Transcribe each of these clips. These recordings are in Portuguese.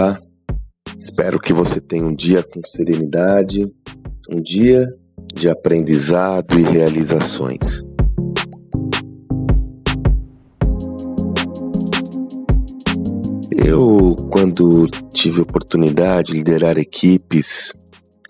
Olá, espero que você tenha um dia com serenidade, um dia de aprendizado e realizações. Eu, quando tive oportunidade de liderar equipes,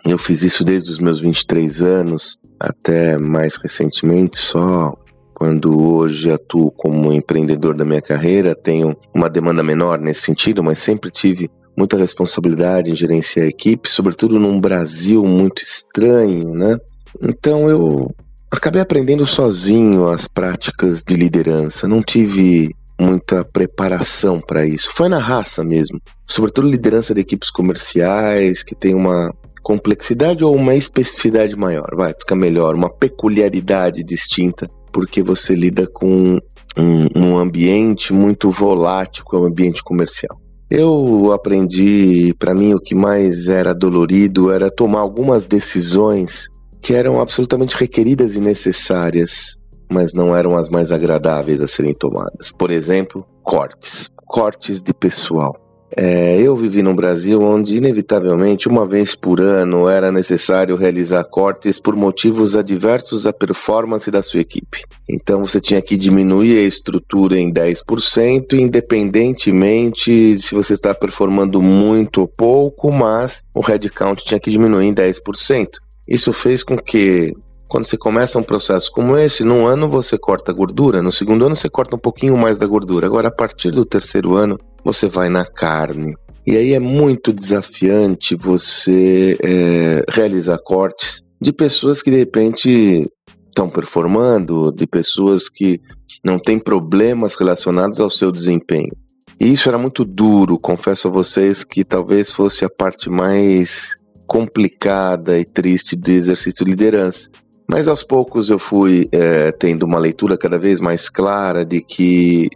eu fiz isso desde os meus 23 anos até mais recentemente, só quando hoje atuo como empreendedor da minha carreira, tenho uma demanda menor nesse sentido, mas sempre tive muita responsabilidade em gerenciar a equipe, sobretudo num Brasil muito estranho, né? Então eu acabei aprendendo sozinho as práticas de liderança, não tive muita preparação para isso. Foi na raça mesmo, sobretudo liderança de equipes comerciais que tem uma complexidade ou uma especificidade maior, vai, fica melhor, uma peculiaridade distinta porque você lida com um, um ambiente muito volátil, que é o ambiente comercial. Eu aprendi, para mim, o que mais era dolorido era tomar algumas decisões que eram absolutamente requeridas e necessárias, mas não eram as mais agradáveis a serem tomadas. Por exemplo, cortes cortes de pessoal. É, eu vivi num Brasil onde, inevitavelmente, uma vez por ano era necessário realizar cortes por motivos adversos à performance da sua equipe. Então você tinha que diminuir a estrutura em 10%, independentemente de se você está performando muito ou pouco, mas o headcount tinha que diminuir em 10%. Isso fez com que quando você começa um processo como esse, num ano você corta gordura, no segundo ano você corta um pouquinho mais da gordura. Agora, a partir do terceiro ano, você vai na carne. E aí é muito desafiante você é, realizar cortes de pessoas que de repente estão performando, de pessoas que não têm problemas relacionados ao seu desempenho. E isso era muito duro, confesso a vocês que talvez fosse a parte mais complicada e triste do exercício de liderança. Mas aos poucos eu fui é, tendo uma leitura cada vez mais clara de que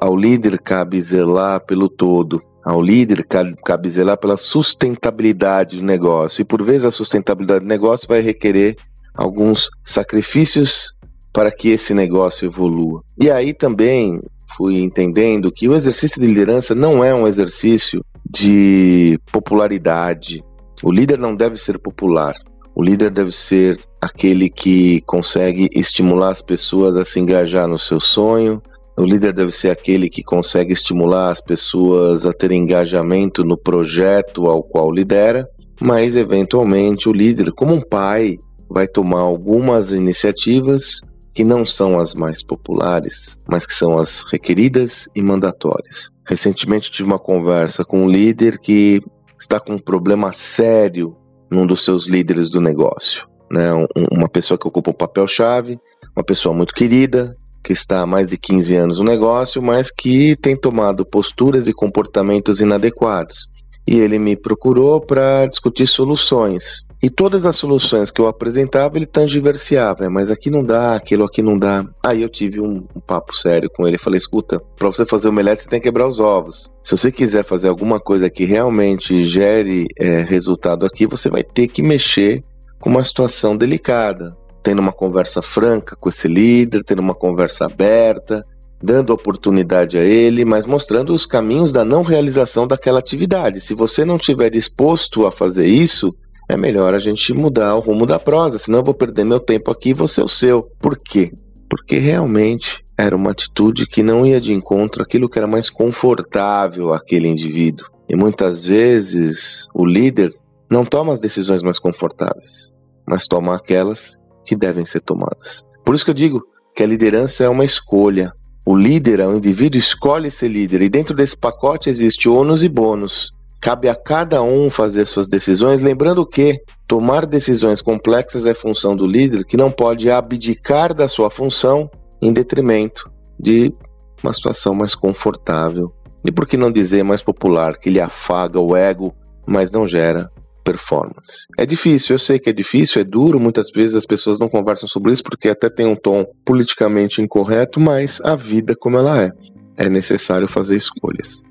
ao líder cabe zelar pelo todo. Ao líder cabe zelar pela sustentabilidade do negócio. E por vezes a sustentabilidade do negócio vai requerer alguns sacrifícios para que esse negócio evolua. E aí também fui entendendo que o exercício de liderança não é um exercício de popularidade. O líder não deve ser popular. O líder deve ser aquele que consegue estimular as pessoas a se engajar no seu sonho. O líder deve ser aquele que consegue estimular as pessoas a ter engajamento no projeto ao qual lidera. Mas, eventualmente, o líder, como um pai, vai tomar algumas iniciativas que não são as mais populares, mas que são as requeridas e mandatórias. Recentemente tive uma conversa com um líder que está com um problema sério num dos seus líderes do negócio. Né? Um, uma pessoa que ocupa um papel-chave, uma pessoa muito querida, que está há mais de 15 anos no negócio, mas que tem tomado posturas e comportamentos inadequados. E ele me procurou para discutir soluções. E todas as soluções que eu apresentava, ele tangiversiava, mas aqui não dá, aquilo aqui não dá. Aí eu tive um, um papo sério com ele, falei, escuta, para você fazer o omelete você tem que quebrar os ovos. Se você quiser fazer alguma coisa que realmente gere é, resultado aqui, você vai ter que mexer com uma situação delicada, tendo uma conversa franca com esse líder, tendo uma conversa aberta, dando oportunidade a ele, mas mostrando os caminhos da não realização daquela atividade. Se você não estiver disposto a fazer isso, é melhor a gente mudar o rumo da prosa, senão eu vou perder meu tempo aqui e você o seu. Por quê? Porque realmente era uma atitude que não ia de encontro àquilo que era mais confortável àquele indivíduo. E muitas vezes o líder não toma as decisões mais confortáveis, mas toma aquelas que devem ser tomadas. Por isso que eu digo que a liderança é uma escolha. O líder, o indivíduo, escolhe ser líder, e dentro desse pacote existe ônus e bônus. Cabe a cada um fazer suas decisões, lembrando que tomar decisões complexas é função do líder, que não pode abdicar da sua função em detrimento de uma situação mais confortável. E por que não dizer mais popular, que ele afaga o ego, mas não gera performance. É difícil, eu sei que é difícil, é duro, muitas vezes as pessoas não conversam sobre isso porque até tem um tom politicamente incorreto, mas a vida como ela é. É necessário fazer escolhas.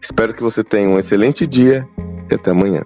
Espero que você tenha um excelente dia e até amanhã.